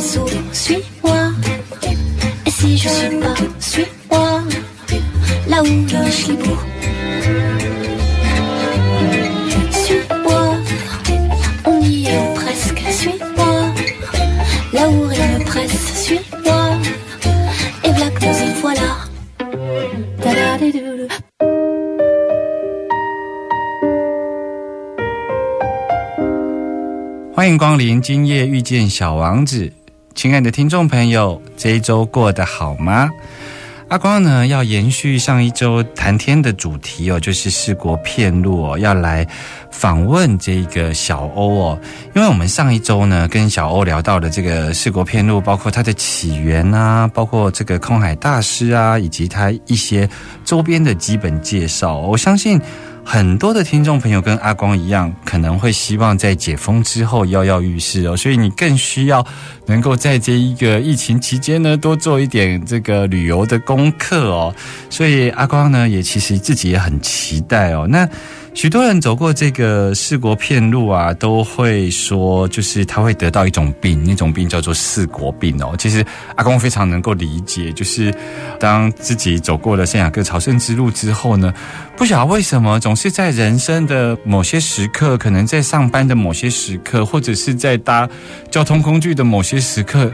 où je sais sourire, suis-moi. Et si je suis pas, suis-moi, là où je lâche les bouts. Suis-moi, on y est presque, suis-moi. Là où rien ne presse, suis-moi. Et voilà que nous y voilà. Ta-da-di-dou-dou. 欢迎光临今夜遇见小王子，亲爱的听众朋友，这一周过得好吗？阿光呢要延续上一周谈天的主题哦，就是四国片路哦，要来访问这个小欧哦，因为我们上一周呢跟小欧聊到的这个四国片路，包括它的起源啊，包括这个空海大师啊，以及它一些周边的基本介绍，我相信。很多的听众朋友跟阿光一样，可能会希望在解封之后跃跃欲试哦，所以你更需要能够在这一个疫情期间呢，多做一点这个旅游的功课哦。所以阿光呢，也其实自己也很期待哦。那许多人走过这个四国片路啊，都会说，就是他会得到一种病，那种病叫做四国病哦。其实阿公非常能够理解，就是当自己走过了圣雅各朝圣之路之后呢，不晓得为什么总是在人生的某些时刻，可能在上班的某些时刻，或者是在搭交通工具的某些时刻。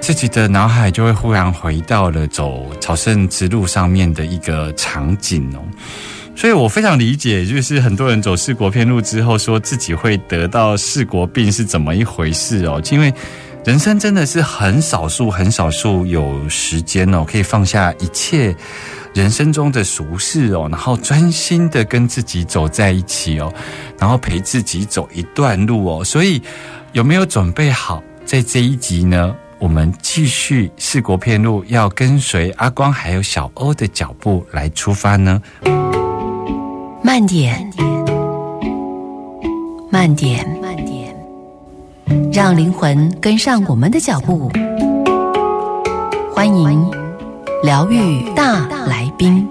自己的脑海就会忽然回到了走朝圣之路上面的一个场景哦。所以我非常理解，就是很多人走四国片路之后，说自己会得到四国病是怎么一回事哦。因为人生真的是很少数、很少数有时间哦，可以放下一切人生中的俗事哦，然后专心的跟自己走在一起哦，然后陪自己走一段路哦。所以有没有准备好在这一集呢？我们继续四国片路，要跟随阿光还有小欧的脚步来出发呢？慢点，慢点，慢点，让灵魂跟上我们的脚步。欢迎疗愈大来宾。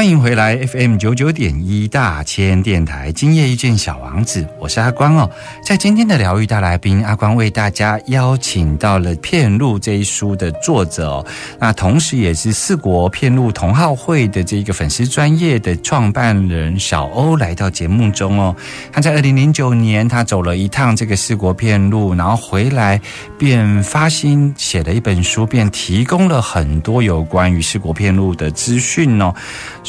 欢迎回来 FM 九九点一大千电台，今夜遇见小王子，我是阿光哦。在今天的疗愈大来宾，阿光为大家邀请到了《片路》这一书的作者哦，那同时也是四国片路同好会的这个粉丝专业的创办人小欧来到节目中哦。他在二零零九年，他走了一趟这个四国片路，然后回来便发心写了一本书，便提供了很多有关于四国片路的资讯哦。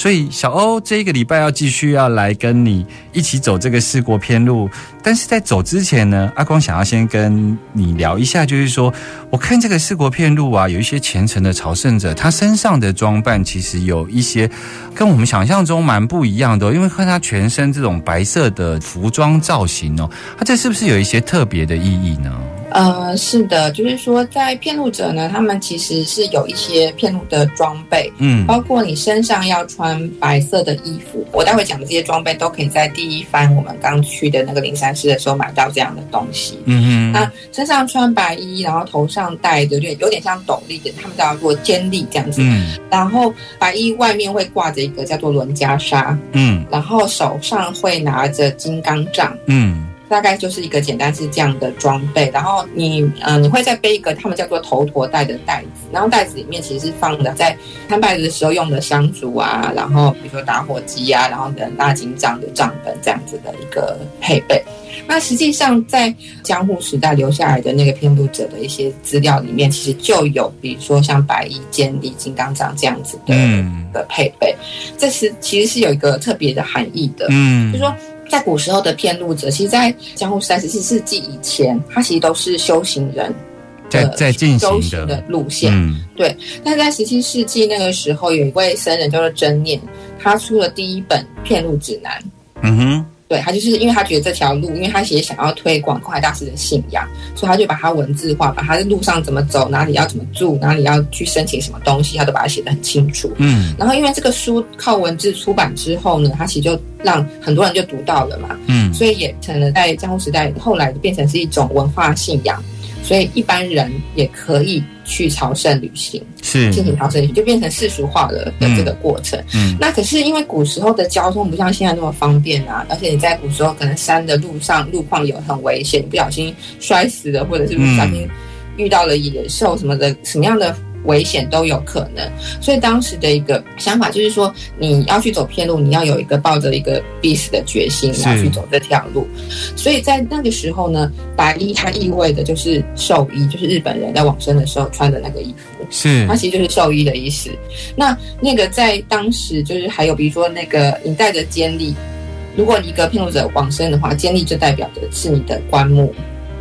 所以小欧这一个礼拜要继续要来跟你一起走这个四国片路，但是在走之前呢，阿光想要先跟你聊一下，就是说，我看这个四国片路啊，有一些虔诚的朝圣者，他身上的装扮其实有一些跟我们想象中蛮不一样的，因为看他全身这种白色的服装造型哦，他这是不是有一些特别的意义呢？呃，是的，就是说，在骗路者呢，他们其实是有一些骗路的装备，嗯包括你身上要穿白色的衣服。我待会讲的这些装备都可以在第一番我们刚去的那个灵山寺的时候买到这样的东西。嗯嗯，那身上穿白衣，然后头上戴的有点有点像斗笠的，他们叫做尖笠这样子。嗯然后白衣外面会挂着一个叫做轮袈裟，嗯然后手上会拿着金刚杖。嗯大概就是一个简单是这样的装备，然后你呃你会再背一个他们叫做头陀带的袋子，然后袋子里面其实是放的在参拜的时候用的香烛啊，然后比如说打火机啊，然后等大金杖的账本这样子的一个配备。那实际上在江户时代留下来的那个偏路者的一些资料里面，其实就有比如说像白衣坚立金刚杖这样子的、嗯的配备，这是其实是有一个特别的含义的。嗯就说在古时候的骗路者，其实，在江户时代十四世纪以前，他其实都是修行人在的在进行修行的的，路线。嗯但是在十七世纪那个时候，有一位僧人叫做真念，他出了第一本骗路指南。嗯哼，对他就是因为他觉得这条路，因为他也想要推广空海大师的信仰，所以他就把它文字化，把他在路上怎么走，哪里要怎么住，哪里要去申请什么东西，他都把它写得很清楚。嗯然后因为这个书靠文字出版之后呢，他其实就让很多人就读到了嘛，嗯所以也成了在江户时代后来变成是一种文化信仰，所以一般人也可以去朝圣旅行，是进行朝圣旅行，就变成世俗化了的这个过程。嗯那可是因为古时候的交通不像现在那么方便啊，而且你在古时候可能山的路上路况有很危险，你不小心摔死了，或者是不小心遇到了野兽什么的，什么样的危险都有可能。所以当时的一个想法就是说，你要去走偏路，你要有一个抱着一个必死的决心，你要去走这条路。所以在那个时候呢，白衣它意味的就是寿衣，就是日本人在往生的时候穿的那个衣服。是它其实就是寿衣的意思。那那个在当时就是还有比如说那个你带着坚力，如果一个骗路者往生的话，坚力就代表的是你的棺木，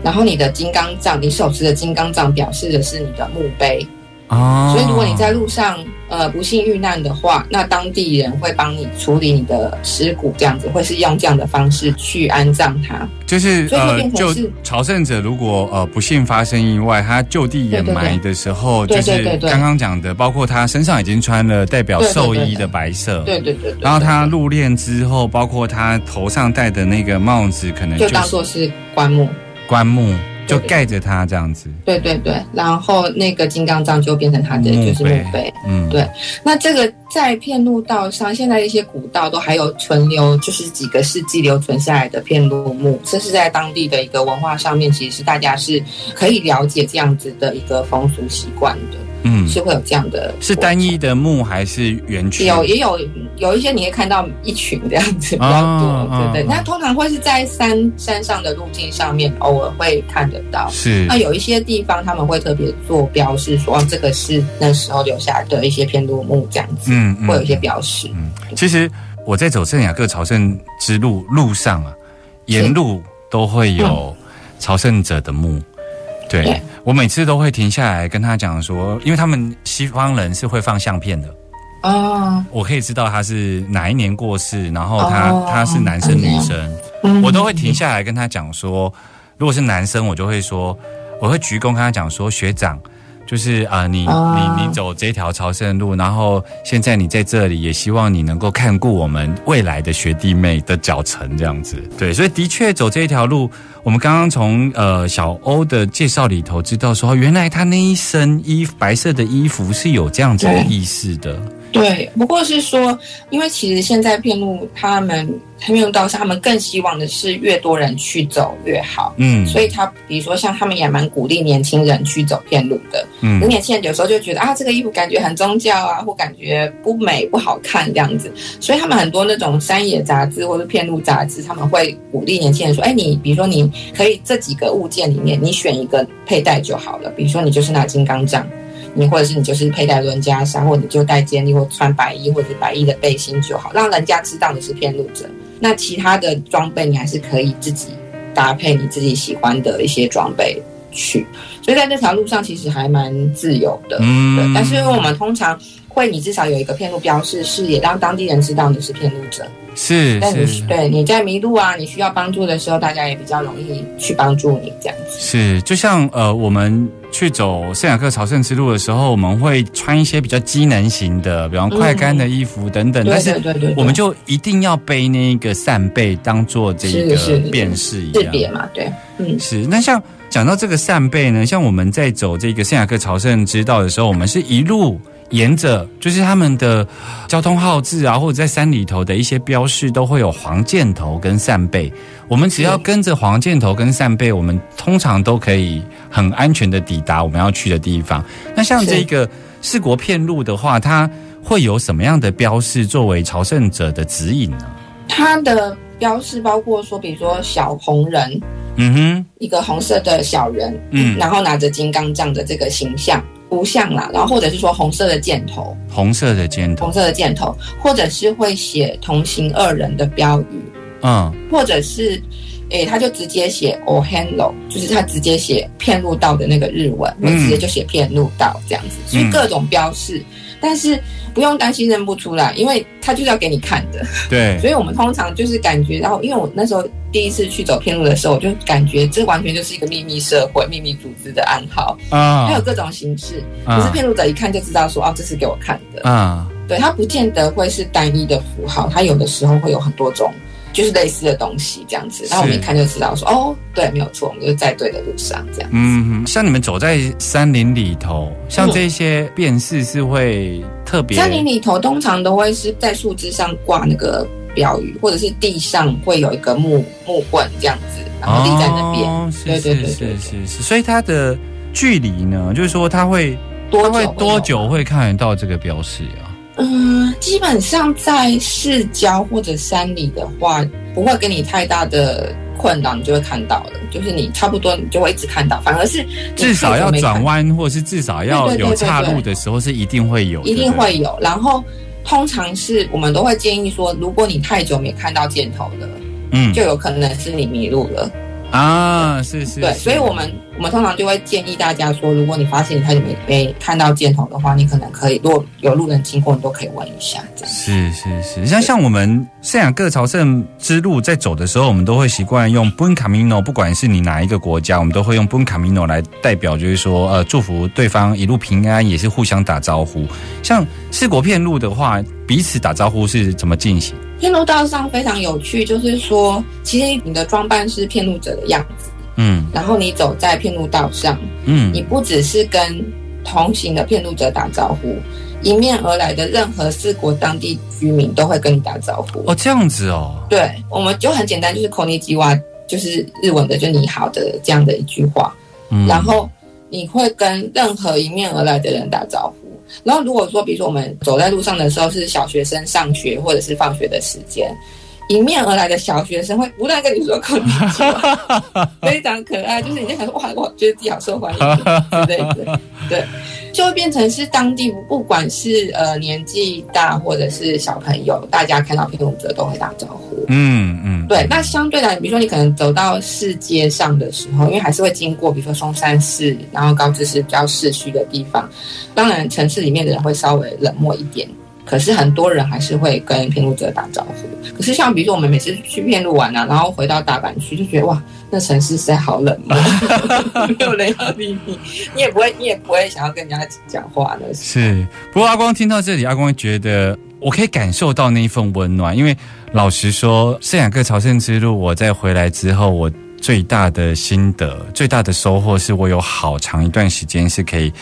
然后你的金刚杖，你手持的金刚杖表示的是你的墓碑。哦，所以如果你在路上呃不幸遇难的话，那当地人会帮你处理你的尸骨，这样子会是用这样的方式去安葬它。就是呃，就是朝圣者如果呃不幸发生意外，他就地掩埋的时候，对就是刚刚讲的，包括他身上已经穿了代表寿衣的白色，对对对对。然后他入殓之后，包括他头上戴的那个帽子，可能就当做是棺木。棺木，就盖着它这样子。对对对，然后那个金刚杖就变成他的就是墓碑。嗯，对。那这个在片路道上，现在一些古道都还有存留，就是几个世纪留存下来的片路墓，这是在当地的一个文化上面，其实是大家是可以了解这样子的一个风俗习惯的，嗯，是会有这样的。是单一的木还是圆曲？有也有有一些你会看到一群这样子比较多，哦对对。哦那通常会是在山山上的路径上面，偶尔会看得到。是那有一些地方他们会特别做标示，说哦这个是那时候留下来的一些偏多木这样子，嗯嗯会有一些标识。嗯，其实我在走圣雅各朝圣之路路上啊，沿路都会有朝圣者的墓。对对。我每次都会停下来跟他讲说，因为他们西方人是会放相片的，哦，我可以知道他是哪一年过世，然后他、哦他是男生女生，嗯。我都会停下来跟他讲说，如果是男生，我就会说，我会鞠躬跟他讲说，学长。就是啊、呃你哦。你你走这条朝圣路，然后现在你在这里，也希望你能够看顾我们未来的学弟妹的脚程，这样子。对，所以的确走这一条路，我们刚刚从呃小欧的介绍里头知道说，原来他那一身衣白色的衣服是有这样子的意思的。对，不过是说，因为其实现在片路他们片路道是，他们更希望的是越多人去走越好。嗯，所以他比如说像他们也蛮鼓励年轻人去走片路的，嗯那年轻人有时候就觉得啊，这个衣服感觉很宗教啊，或感觉不美不好看这样子，所以他们很多那种山野杂志或者片路杂志，他们会鼓励年轻人说，哎，你比如说你可以这几个物件里面，你选一个佩戴就好了，比如说你就是拿金刚杖。你或者是你就是佩戴轮袈裟，或者你就戴坚利，或穿白衣或者是白衣的背心就好，让人家知道你是骗路者。那其他的装备你还是可以自己搭配你自己喜欢的一些装备去。所以在这条路上其实还蛮自由的，嗯对。但是因为我们通常会，你至少有一个骗路标示，是也让当地人知道你是骗路者。是但你是对你在迷路啊，你需要帮助的时候，大家也比较容易去帮助你这样子。是，就像呃，我们去走圣雅各朝圣之路的时候，我们会穿一些比较机能型的，比方快干的衣服等等，对但是对对对对。我们就一定要背那个扇贝当做这个辨识一样。识别嘛，对，嗯，是，那像讲到这个扇贝呢，像我们在走这个圣雅各朝圣之道的时候，我们是一路沿着就是他们的交通号志啊，或者在山里头的一些标示，都会有黄箭头跟扇贝。我们只要跟着黄箭头跟扇贝，我们通常都可以很安全的抵达我们要去的地方。那像这个四国片路的话，它会有什么样的标示作为朝圣者的指引呢？它的标示包括说，比如说小红人，嗯哼，一个红色的小人，嗯然后拿着金刚杖的这个形象图像啦，然后或者是说红色的箭头，红色的箭头。红，色的箭头，或者是会写同行二人的标语，嗯。或者是，诶，他就直接写 o h a n l o 就是他直接写骗路道的那个日文，嗯。会直接就写骗路道这样子，所以各种标示，但是不用担心认不出来，因为他就是要给你看的，对，所以我们通常就是感觉，然后因为我那时候第一次去走偏路的时候，我就感觉这完全就是一个秘密社会、秘密组织的暗号，啊。它有各种形式，啊。可是骗路者一看就知道说，哦，这是给我看的，啊，对，它不见得会是单一的符号，它有的时候会有很多种，就是类似的东西这样子。然后我们一看就知道说，哦，对，没有错，我们就在对的路上这样。嗯，像你们走在山林里头，像这些辨识是会特别山林里头通常都会是在树枝上挂那个标语，或者是地上会有一个木木棍这样子，然后立在那边。对对对是对是是是，所以它的距离呢，就是说它会多会多久会看得到这个标识啊？嗯，基本上在市郊或者山里的话，不会给你太大的困扰，你就会看到了。就是你差不多你就会一直看到，反而是至少要转弯，或者是至少要有岔路的时候是一定会有，一定会有。然后通常是我们都会建议说，如果你太久没看到箭头了，嗯就有可能是你迷路了。啊，是是，对，所以我们我们通常就会建议大家说，如果你发现你太久没没看到箭头的话，你可能可以，如果有路人经过，你都可以问一下这样。是是是，像像我们圣雅各朝圣之路在走的时候，我们都会习惯用 Buen Camino，不管是你哪一个国家，我们都会用 Buen Camino 来代表，就是说呃祝福对方一路平安，也是互相打招呼。像四国片路的话，彼此打招呼是怎么进行？片路道上非常有趣，就是说，其实你的装扮是骗路者的样子，嗯。然后你走在片路道上，嗯。你不只是跟同行的骗路者打招呼，迎面而来的任何四国当地居民都会跟你打招呼。哦，这样子哦，对，我们就很简单，就是口尼基哇，就是日文的就你好的这样的一句话，嗯。然后你会跟任何迎面而来的人打招呼。然后如果说，比如说我们走在路上的时候是小学生上学或者是放学的时间，迎面而来的小学生会不断跟你说口尼基哇，非常可爱，就是你在想说哇，我觉得自己好受欢迎之类的，对，就会变成是当地不管是呃年纪大或者是小朋友，大家看到平庸者都会打招呼。嗯嗯，对，那相对来，比如说你可能走到市街上的时候，因为还是会经过，比如说松山市，然后高知市比较市区的地方，当然城市里面的人会稍微冷漠一点，可是很多人还是会跟骗路者打招呼。可是像比如说我们每次去骗路玩啊，然后回到大阪去，就觉得哇，那城市实在好冷漠，没有人要理你，你也不会，你也不会想要跟人家讲话的。是，不过阿光听到这里，阿光觉得我可以感受到那一份温暖，因为老实说，圣雅各朝圣之路，我在回来之后，我最大的心得、最大的收获，是我有好长一段时间是可以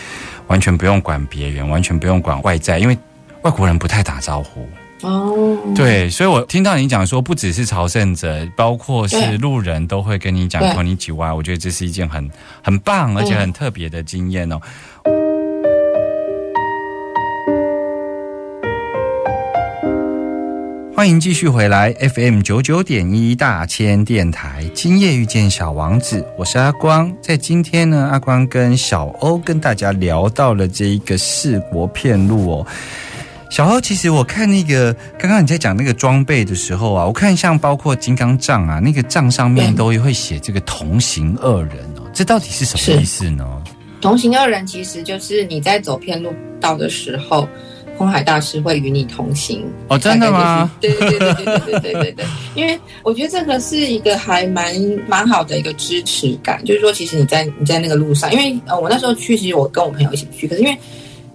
完全不用管别人，完全不用管外在，因为外国人不太打招呼。哦，对，所以我听到你讲说，不只是朝圣者，包括是对路人都会跟你讲对“こんにちは”，我觉得这是一件很很棒而且嗯很特别的经验哦。欢迎继续回来 FM 九九点一大千电台，今夜遇见小王子，我是阿光。在今天呢，阿光跟小欧跟大家聊到了这一个四国片路哦。 小欧，其实我看那个刚刚你在讲那个装备的时候啊，我看像包括金刚杖啊，那个杖上面都会写这个同行二人哦，这到底是什么意思呢？同行二人其实就是你在走偏路道的时候，空海大师会与你同行。哦，真的吗？对对对对对对对对对。因为我觉得这个是一个还蛮蛮好的一个支持感，就是说，其实你在你在那个路上，因为呃，我那时候去，其实我跟我朋友一起去，可是因为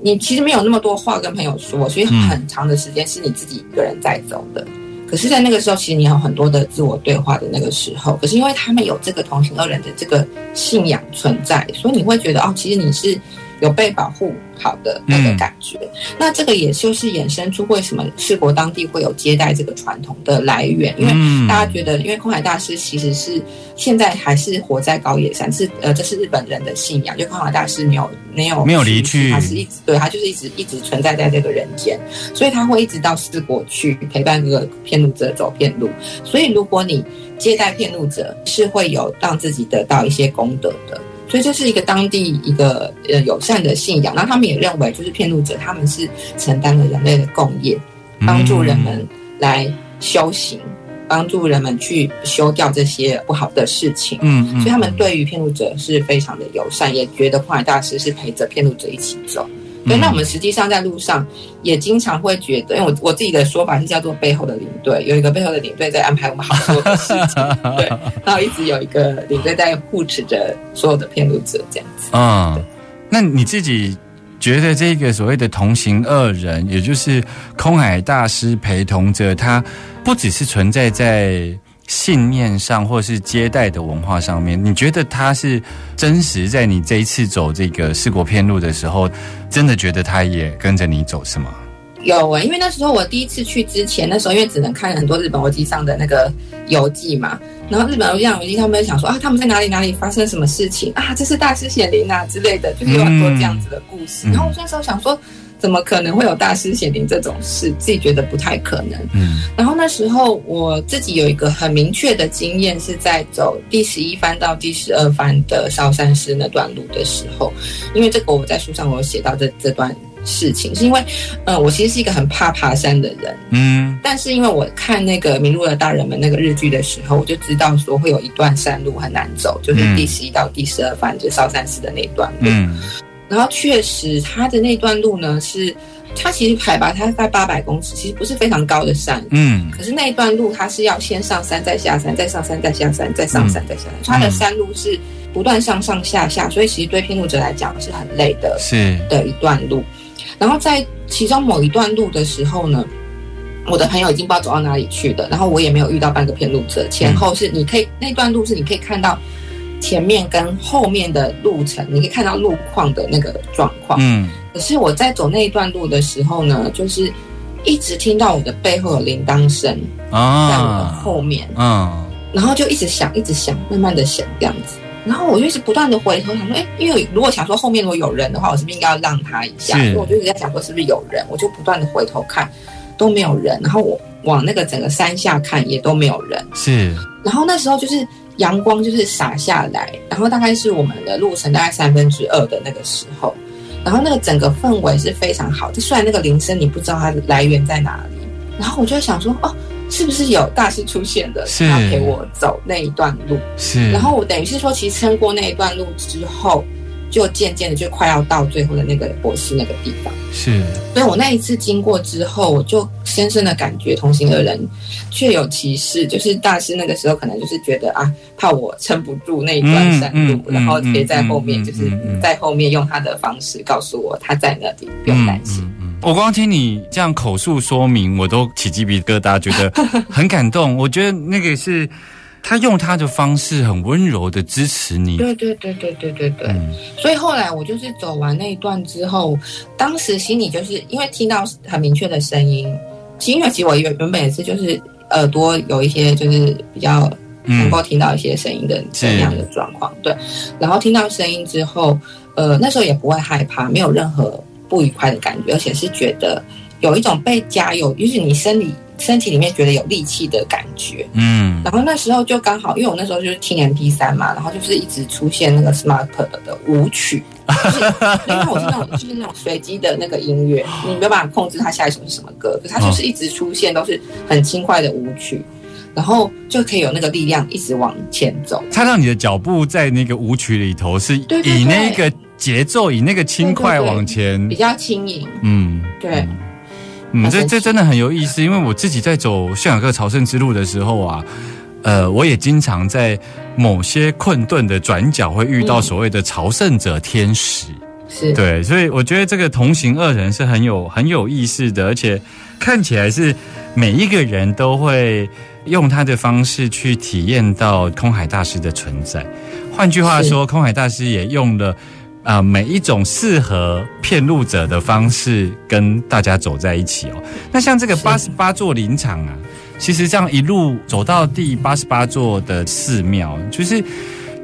你其实没有那么多话跟朋友说，所以嗯很长的时间是你自己一个人在走的。可是，在那个时候，其实你有很多的自我对话的那个时候，可是因为他们有这个同行二人的这个信仰存在，所以你会觉得哦，其实你是有被保护，好的那个感觉。那这个也就是衍生出为什么世国当地会有接待这个传统的来源，因为嗯大家觉得，因为空海大师其实是现在还是活在高野山，是呃，这是日本人的信仰，就空海大师没有没有没有离去他是一直对他就是一直一直存在在这个人间，所以他会一直到四国去陪伴这个骗路者走骗路。所以如果你接待骗路者，是会有让自己得到一些功德的。所以这是一个当地一个呃友善的信仰，那他们也认为就是骗路者他们是承担了人类的共业，帮助人们来修行，帮助人们去修掉这些不好的事情。嗯嗯所以他们对于骗路者是非常的友善，也觉得普海大师是陪着骗路者一起走。对，嗯那我们实际上在路上也经常会觉得，因为我我自己的说法是叫做背后的领队，有一个背后的领队在安排我们好多的事情，对，然后一直有一个领队在护持着所有的骗路者这样子。嗯，那你自己觉得这个所谓的同行二人，也就是空海大师陪同者，他不只是存在在信念上，或是接待的文化上面，你觉得他是真实在你这一次走这个四国片路的时候，真的觉得他也跟着你走是吗？有啊、因为那时候我第一次去之前，那时候因为只能看很多日本国际上的那个游记嘛，然后日本国际上游记他们会想说啊，他们在哪里哪里发生什么事情啊，这是大师显灵啊之类的，就是有很多这样子的故事。嗯然后我那时候想说，怎么可能会有大师显灵这种事？自己觉得不太可能。嗯然后那时候我自己有一个很明确的经验，是在走第十一番到第十二番的烧山寺那段路的时候，因为这个我在书上我有写到这这段事情，是因为，呃，我其实是一个很怕爬山的人，嗯但是因为我看那个《迷路的大人们》那个日剧的时候，我就知道说会有一段山路很难走，就是第十一到第十二番，就是烧山寺的那段路。嗯然后确实，它的那段路呢是，它其实海拔它大概八百公尺，其实不是非常高的山。嗯可是那一段路它是要先上山再下山，再上山再下山，再上山再下山，它的山路是不断上上下下，所以其实对偏路者来讲是很累的是的一段路。然后在其中某一段路的时候呢，我的朋友已经不知道走到哪里去了，然后我也没有遇到半个偏路者，前后是你可以那段路是你可以看到前面跟后面的路程，你可以看到路况的那个状况。嗯可是我在走那一段路的时候呢，就是一直听到我的背后有铃铛声啊在我的啊后面，嗯然后就一直响，一直响，慢慢的响这样子。然后我就一直不断的回头想说，哎，因为如果想说后面如果有人的话，我是不是应该要让他一下？所以我就一直在想说是不是有人，我就不断的回头看，都没有人。然后我往那个整个山下看，也都没有人。是然后那时候就是阳光就是洒下来，然后大概是我们的路程大概三分之二的那个时候，然后那个整个氛围是非常好。就虽然那个铃声你不知道它的来源在哪里，然后我就在想说，哦，是不是有大师出现的，是他陪我走那一段路？是，然后我等于是说，其实撑过那一段路之后，就渐渐的就快要到最后的那个博士那个地方。是所以我那一次经过之后，我就深深的感觉同行的人确有其事，就是大师那个时候可能就是觉得啊，怕我撑不住那一段山路，嗯嗯然后可以在后面就是在后面用他的方式告诉我他在那里，不用担心。嗯嗯我光听你这样口述说明，我都起鸡皮疙瘩，觉得很感动。我觉得那个是他用他的方式很温柔的支持你。对对对对对对对，嗯所以后来我就是走完那一段之后，当时心里就是因为听到很明确的声音，因为其实我原原本也是就是耳朵有一些就是比较能嗯够听到一些声音的是这样的状况，对。然后听到声音之后，呃，那时候也不会害怕，没有任何不愉快的感觉，而且是觉得有一种被加油，就是你生理身体里面觉得有力气的感觉。嗯然后那时候就刚好，因为我那时候就是听 MP 三嘛，然后就是一直出现那个 Smart 的舞曲，就是因为我是那种就是那种随机的那个音乐，你没有办法控制它下一首是什么歌，可它就是一直出现都是很轻快的舞曲，然后就可以有那个力量一直往前走。它让你的脚步在那个舞曲里头是以那个节奏，以那个轻快对对对往前比。较轻盈，嗯，对，嗯，好神奇这这真的很有意思，因为我自己在走圣雅各朝圣之路的时候啊，呃，我也经常在某些困顿的转角会遇到嗯所谓的朝圣者天使。是，对，所以我觉得这个同行二人是很有很有意思的，而且看起来是每一个人都会用他的方式去体验到空海大师的存在。换句话说，空海大师也用了啊、每一种适合骗路者的方式跟大家走在一起哦。那像这个是八十八座林场啊，其实这样一路走到第八十八座的寺庙，就是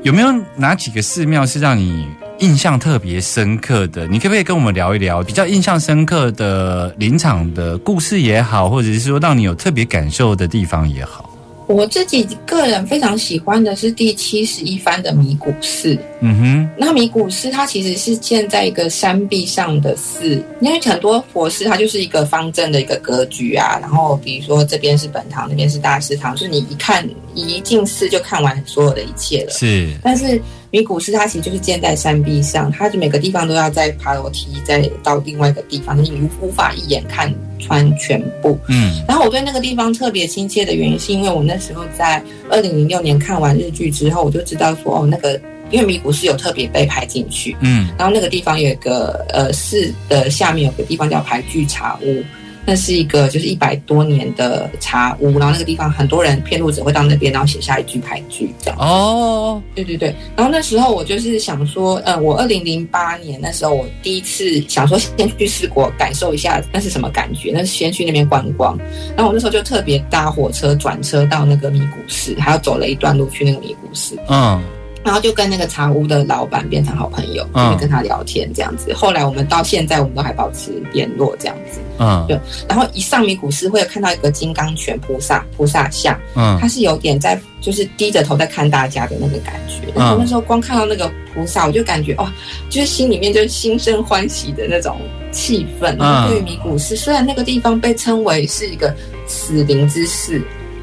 有没有哪几个寺庙是让你印象特别深刻的？你可不可以跟我们聊一聊比较印象深刻的林场的故事也好，或者是说让你有特别感受的地方也好？我自己个人非常喜欢的是第七十一番的米谷寺。嗯哼那米谷寺它其实是建在一个山壁上的寺，因为很多佛寺它就是一个方正的一个格局啊。然后比如说这边是本堂，那边是大师堂，就是你一看一进寺就看完所有的一切了，。是但是米谷寺它其实就是建在山壁上，它就每个地方都要再爬楼梯，再到另外一个地方，你无无法一眼看穿全部。嗯然后我对那个地方特别亲切的原因，是因为我那时候在二零零六年看完日剧之后，我就知道说，哦，那个因为米谷寺有特别被拍进去，嗯然后那个地方有一个呃寺的下面有个地方叫排剧茶屋，那是一个就是一百多年的茶屋，然后那个地方很多人骗路者会到那边，然后写下一句牌句这样。哦对对对，然后那时候我就是想说，呃，我二零零八年那时候我第一次想说先去四国感受一下那是什么感觉，那是先去那边观光。然后我那时候就特别搭火车转车到那个米谷市，还要走了一段路去那个米谷市，嗯然后就跟那个茶屋的老板变成好朋友，嗯就是跟他聊天这样子。后来我们到现在我们都还保持联络这样子。嗯对然后一上米古寺会有看到一个金刚拳菩萨菩萨像。嗯他是有点在，就是低着头在看大家的那个感觉。然后那时候光看到那个菩萨，我就感觉哦，就是心里面就是心生欢喜的那种气氛。然后对于米古寺，虽然那个地方被称为是一个死灵之寺，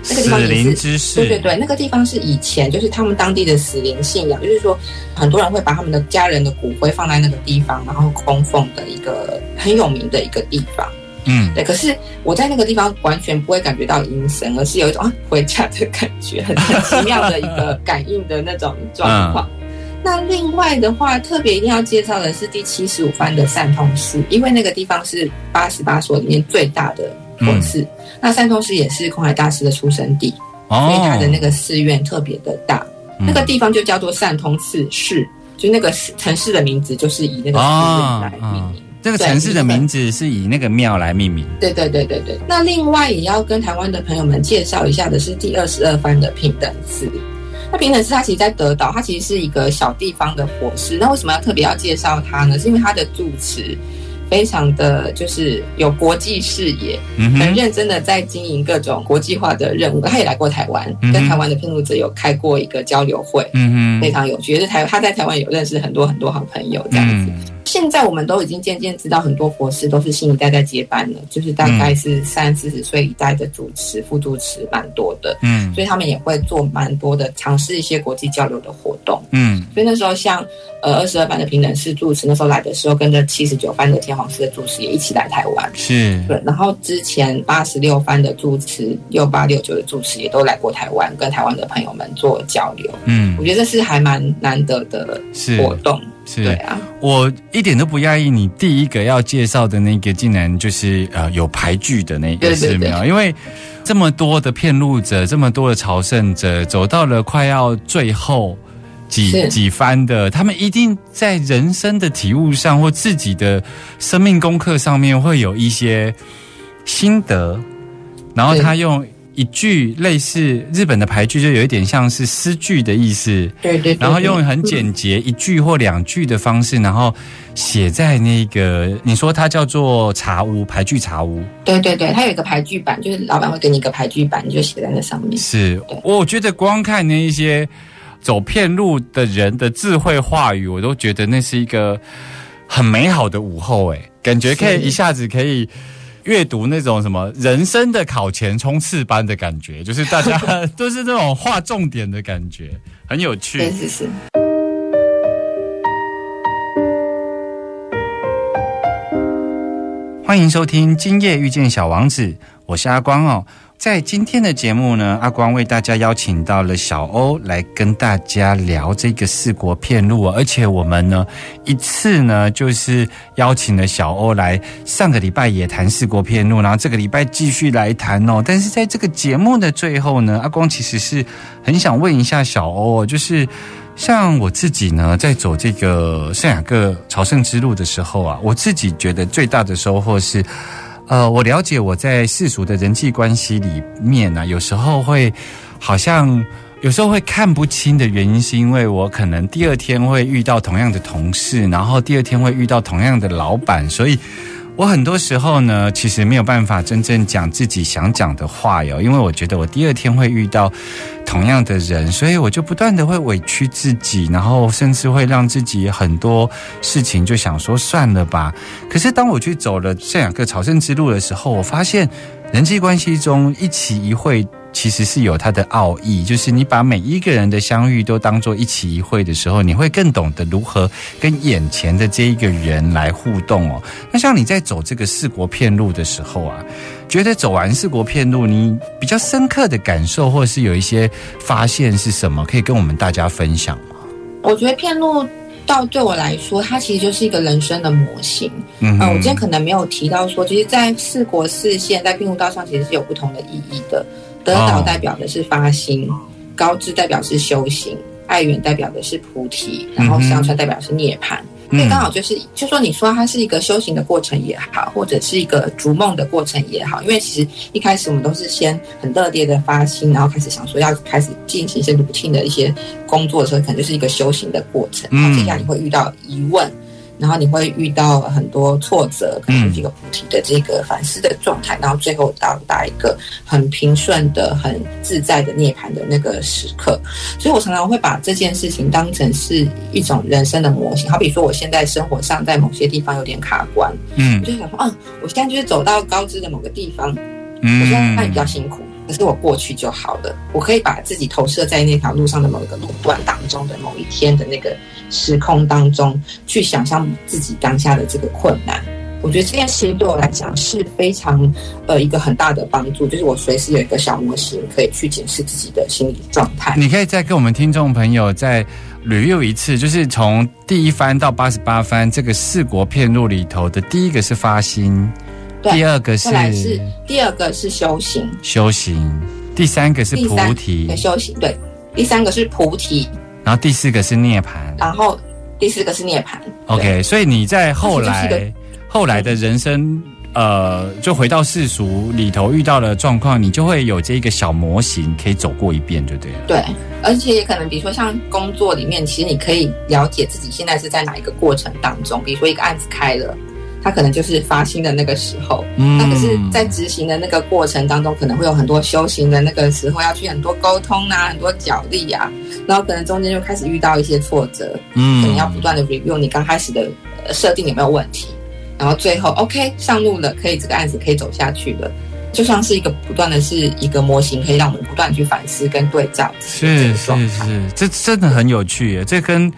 那个地方是灵之事，对对对，那个地方是以前就是他们当地的死灵信仰，就是说很多人会把他们的家人的骨灰放在那个地方，然后供奉的一个很有名的一个地方。嗯对，可是我在那个地方完全不会感觉到阴森，而是有一种啊回家的感觉，很很奇妙的一个感应的那种状况。那另外的话，特别一定要介绍的是第七十五番的善通寺，因为那个地方是八十八所里面最大的佛寺。那善通寺也是空海大师的出生地，所以他的那个寺院特别的大。那个地方就叫做善通寺市，就那个城市的名字就是以那个寺院来命名。这个城市的名字是以那个庙来命名。对对对对对。那另外也要跟台湾的朋友们介绍一下的是第二十二番的平等寺。那平等寺它其实在德岛，它其实是一个小地方的佛寺。那为什么要特别要介绍它呢？是因为它的住持非常的就是有国际视野，嗯很认真的在经营各种国际化的任务。他也来过台湾，嗯跟台湾的骗路者有开过一个交流会，嗯哼，非常有趣。也是台他在台湾有认识很多很多好朋友这样子。嗯现在我们都已经渐渐知道，很多博士都是新一代在接班了，就是大概是三四十岁一代的主持、副主持蛮多的，嗯所以他们也会做蛮多的尝试一些国际交流的活动。嗯所以那时候像呃二十二班的平等式主持，那时候来的时候，跟着七十九班的天皇寺的主持也一起来台湾。是对，然后之前八十六班的主持、六八六九的主持也都来过台湾，跟台湾的朋友们做交流。嗯我觉得这是还蛮难得的是活动。是对啊，我一点都不讶异，你第一个要介绍的那个竟然就是呃有牌具的那个寺庙，因为这么多的骗路者，这么多的朝圣者，走到了快要最后几几番的，他们一定在人生的体悟上或自己的生命功课上面会有一些心得，然后他用。一句类似日本的俳句，就有一点像是诗句的意思，对对对然后用很简洁一句或两句的方式，然后写在那个你说它叫做茶屋排句茶屋，对对对，它有一个排剧版，就是老板会给你一个排剧版，你就写在那上面。是我觉得光看那一些走遍路的人的智慧话语，我都觉得那是一个很美好的午后，哎，感觉可以一下子可以。阅读那种什么人生的考前冲刺班的感觉，就是大家 都是那种划重点的感觉，很有趣。是是是。欢迎收听《今夜遇见小王子》，我是阿光哦。在今天的节目呢，阿光为大家邀请到了小欧来跟大家聊这个四国片路，而且我们呢一次呢就是邀请了小欧来，上个礼拜也谈四国片路，然后这个礼拜继续来谈哦。但是在这个节目的最后呢，阿光其实是很想问一下小欧，就是像我自己呢，在走这个圣雅各朝圣之路的时候啊，我自己觉得最大的收获是，呃，我了解我在世俗的人际关系里面呢、有时候会好像有时候会看不清的原因，是因为我可能第二天会遇到同样的同事，然后第二天会遇到同样的老板，所以。我很多时候呢，其实没有办法真正讲自己想讲的话哟，因为我觉得我第二天会遇到同样的人，所以我就不断的会委屈自己，然后甚至会让自己很多事情就想说算了吧。可是当我去走了这两个朝圣之路的时候，我发现人际关系中一期一会。其实是有它的奥义，就是你把每一个人的相遇都当做一期一会的时候，你会更懂得如何跟眼前的这一个人来互动哦。那像你在走这个四国片路的时候啊，觉得走完四国片路，你比较深刻的感受，或者是有一些发现是什么，可以跟我们大家分享吗？我觉得片路到对我来说，它其实就是一个人生的模型。嗯嗯，我今天可能没有提到说，其实，在四国四县在片路道上，其实是有不同的意义的。德岛代表的是发心，高知代表是修行，爱远代表的是菩提，然后上川代表是涅槃。所以刚好就是，就说你说它是一个修行的过程也好，或者是一个逐梦的过程也好，因为其实一开始我们都是先很热烈的发心，然后开始想说要开始进行一些 routine 的一些工作的时候，可能就是一个修行的过程。然后接下来你会遇到疑问。然后你会遇到很多挫折，可能是一个菩提的这个反思的状态，然后最后到达一个很平顺的、很自在的涅槃的那个时刻。所以我常常会把这件事情当成是一种人生的模型。好比说，我现在生活上在某些地方有点卡关，嗯我就想说，啊，我现在就是走到高知的某个地方，嗯我嗯现在比较辛苦。可是我过去就好了，我可以把自己投射在那条路上的某一个路段当中的某一天的那个时空当中，去想象自己当下的这个困难。我觉得这件事情对我来讲是非常呃一个很大的帮助，就是我随时有一个小模型可以去检视自己的心理状态。你可以再跟我们听众朋友再 review 一次，就是从第一番到八十八番这个四国片路里头的第一个是发心，对第二个是第二个是修行，修行，第三个是菩提对，修行对，第三个是菩提，然后第四个是涅槃。然后第四个是涅槃。OK，所以你在后来后来的人生，呃，就回到世俗里头遇到的状况，你就会有这一个小模型可以走过一遍，就对了。对，而且也可能，比如说像工作里面，其实你可以了解自己现在是在哪一个过程当中。比如说一个案子开了，它可能就是发心的那个时候，嗯那可是，在执行的那个过程当中，可能会有很多修行的那个时候，要去很多沟通啊，很多角力啊，然后可能中间就开始遇到一些挫折，嗯可能要不断的 review 你刚开始的呃设定有没有问题，然后最后 OK 上路了，可以这个案子可以走下去了。就像是一个不断的是一个模型，可以让我们不断去反思跟对照是。是是，这真的很有趣耶！这跟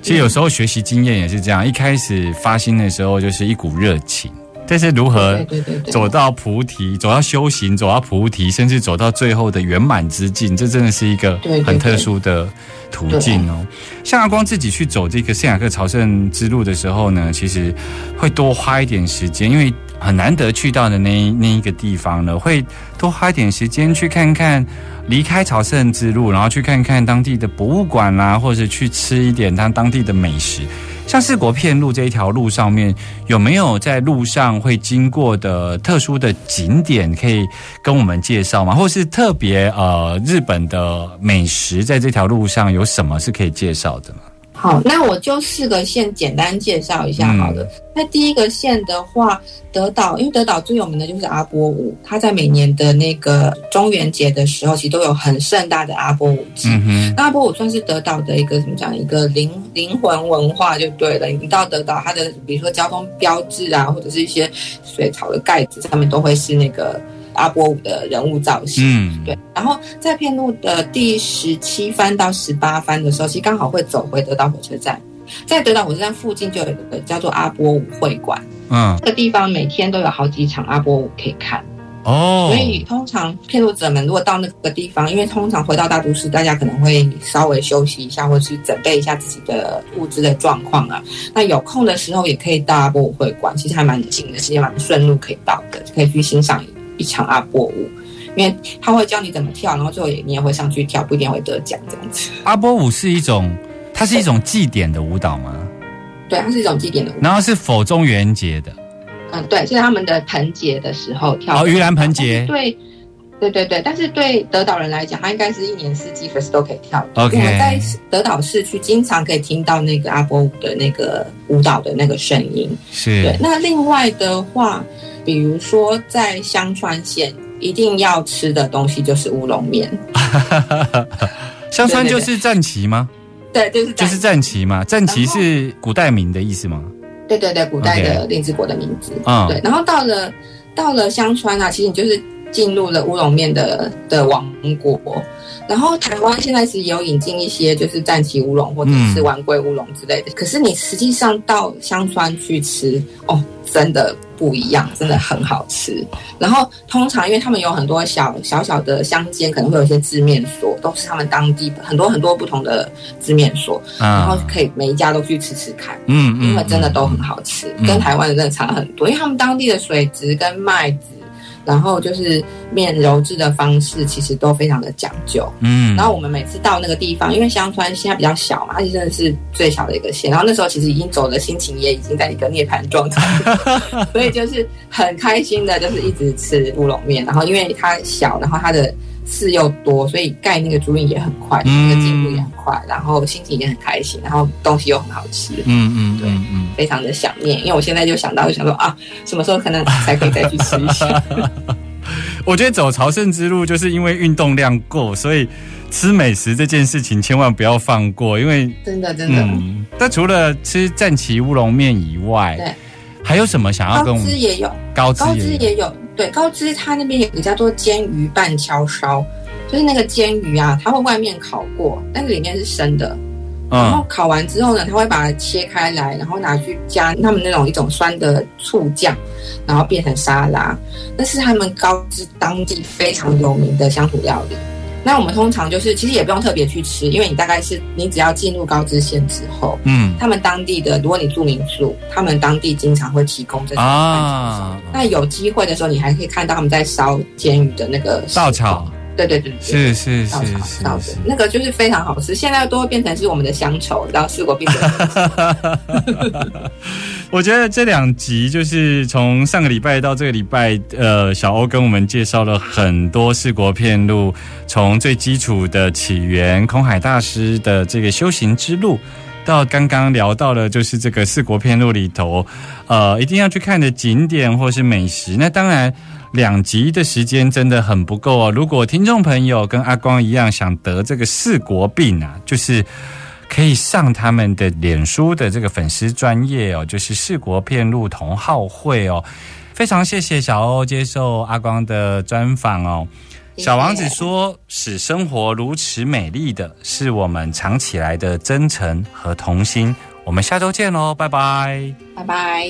其实有时候学习经验也是这样，一开始发心的时候就是一股热情，但是如何走到菩提，走到修行，走到菩提，甚至走到最后的圆满之境，这真的是一个很特殊的途径哦。像阿光自己去走这个圣雅各朝圣之路的时候呢，其实会多花一点时间，因为很难得去到的那那一个地方呢，会多花一点时间去看看。离开朝圣之路，然后去看看当地的博物馆啦、或者去吃一点它当地的美食。像四国片路这一条路上面，有没有在路上会经过的特殊的景点，可以跟我们介绍吗？或是特别呃日本的美食，在这条路上有什么是可以介绍的吗？好，那我就四个县简单介绍一下好了。那第一个县的话，德岛，因为德岛最有名的就是阿波舞，它在每年的那个中元节的时候，其实都有很盛大的阿波舞季。嗯哼，那阿波舞算是德岛的一个怎么讲，一个灵灵魂文化就对了。你到德岛，它的比如说交通标志啊，或者是一些水草的盖子上面，都会是那个阿波舞的人物造型。嗯，对，然后在片路的第十七番到十八番的时候，其实刚好会走回德岛火车站，在德岛火车站附近就有一个叫做阿波舞会馆，嗯，这个地方每天都有好几场阿波舞可以看。哦，所以通常片路者们如果到那个地方，因为通常回到大都市，大家可能会稍微休息一下，或是准备一下自己的物资的状况啊。那有空的时候也可以到阿波舞会馆，其实还蛮近的，其实蛮顺路可以到的，可以去欣赏一场阿波舞。因为他会教你怎么跳，然后最后也你也会上去跳，不一定会得奖这样子。阿波舞是一种它是一种祭典的舞蹈吗？对，它是一种祭典的舞蹈。然后是否中元节的？嗯，对，是他们的盆节的时候跳。哦，盂兰盆节。对，对对对，但是对德岛人来讲，他应该是一年四季随时都可以跳。OK 我们在德岛市区经常可以听到那个阿波舞的那个舞蹈的那个声音。是对，那另外的话，比如说在香川县，一定要吃的东西就是乌龙面。香川就是战旗吗？对，就是就是战旗嘛，战旗是古代名的意思吗？对对对，古代的令之国的名字。嗯对，然后到了到了香川啊，其实你就是进入了乌龙面的的王国。然后台湾现在是有引进一些就是战旗乌龙或者是丸桂乌龙之类的，可是你实际上到香川去吃，哦，真的不一样，真的很好吃。然后通常因为他们有很多小小小的乡间，可能会有一些制面所，都是他们当地很多很多不同的制面所，然后可以每一家都去吃吃看。嗯因为真的都很好吃，嗯跟台湾的真的差很多。因为他们当地的水质跟麦子，然后就是面揉制的方式，其实都非常的讲究。嗯然后我们每次到那个地方，因为香川现在比较小嘛，而且真的是最小的一个县。然后那时候其实已经走的，心情也已经在一个涅槃状态，所以就是很开心的，就是一直吃乌龙面。然后因为它小，然后它的事又多，所以盖那个竹影也很快，嗯那个进度也很快，然后心情也很开心，然后东西又很好吃。嗯嗯对嗯，非常的想念，因为我现在就想到，就想说啊，什么时候可能才可以再去吃一下？我觉得走朝圣之路，就是因为运动量够，所以吃美食这件事情千万不要放过，因为真的真的，嗯，那除了吃战旗乌龙面以外，对，还有什么想要跟高我们？知也有，高知高也有，对，高知它那边有个叫做煎鱼半敲烧，就是那个煎鱼啊，它会外面烤过，但是里面是生的。然后嗯烤完之后呢，他会把它切开来，然后拿去加他们那种一种酸的醋酱，然后变成沙拉。那是他们高知当地非常有名的乡土料理。那我们通常就是其实也不用特别去吃，因为你大概是你只要进入高知县之后，嗯。他们当地的如果你住民宿，他们当地经常会提供这种啊，那有机会的时候，你还可以看到他们在烧煎鱼的那个稻草，对对对，对是是稻草是是是，那个就是非常好吃。现在都会变成是我们的乡愁，然后四国变成 我觉得这两集就是从上个礼拜到这个礼拜，呃，小欧跟我们介绍了很多四国片路，从最基础的起源，空海大师的这个修行之路，到刚刚聊到了就是这个四国片路里头，呃，一定要去看的景点或是美食。那当然。两集的时间真的很不够哦。如果听众朋友跟阿光一样想得这个四国病啊，就是可以上他们的脸书的这个粉丝专业哦，就是四国片路同好会哦。非常谢谢小欧接受阿光的专访哦。小王子说：“使生活如此美丽的是我们藏起来的真诚和童心。”我们下周见喽，拜拜。拜拜。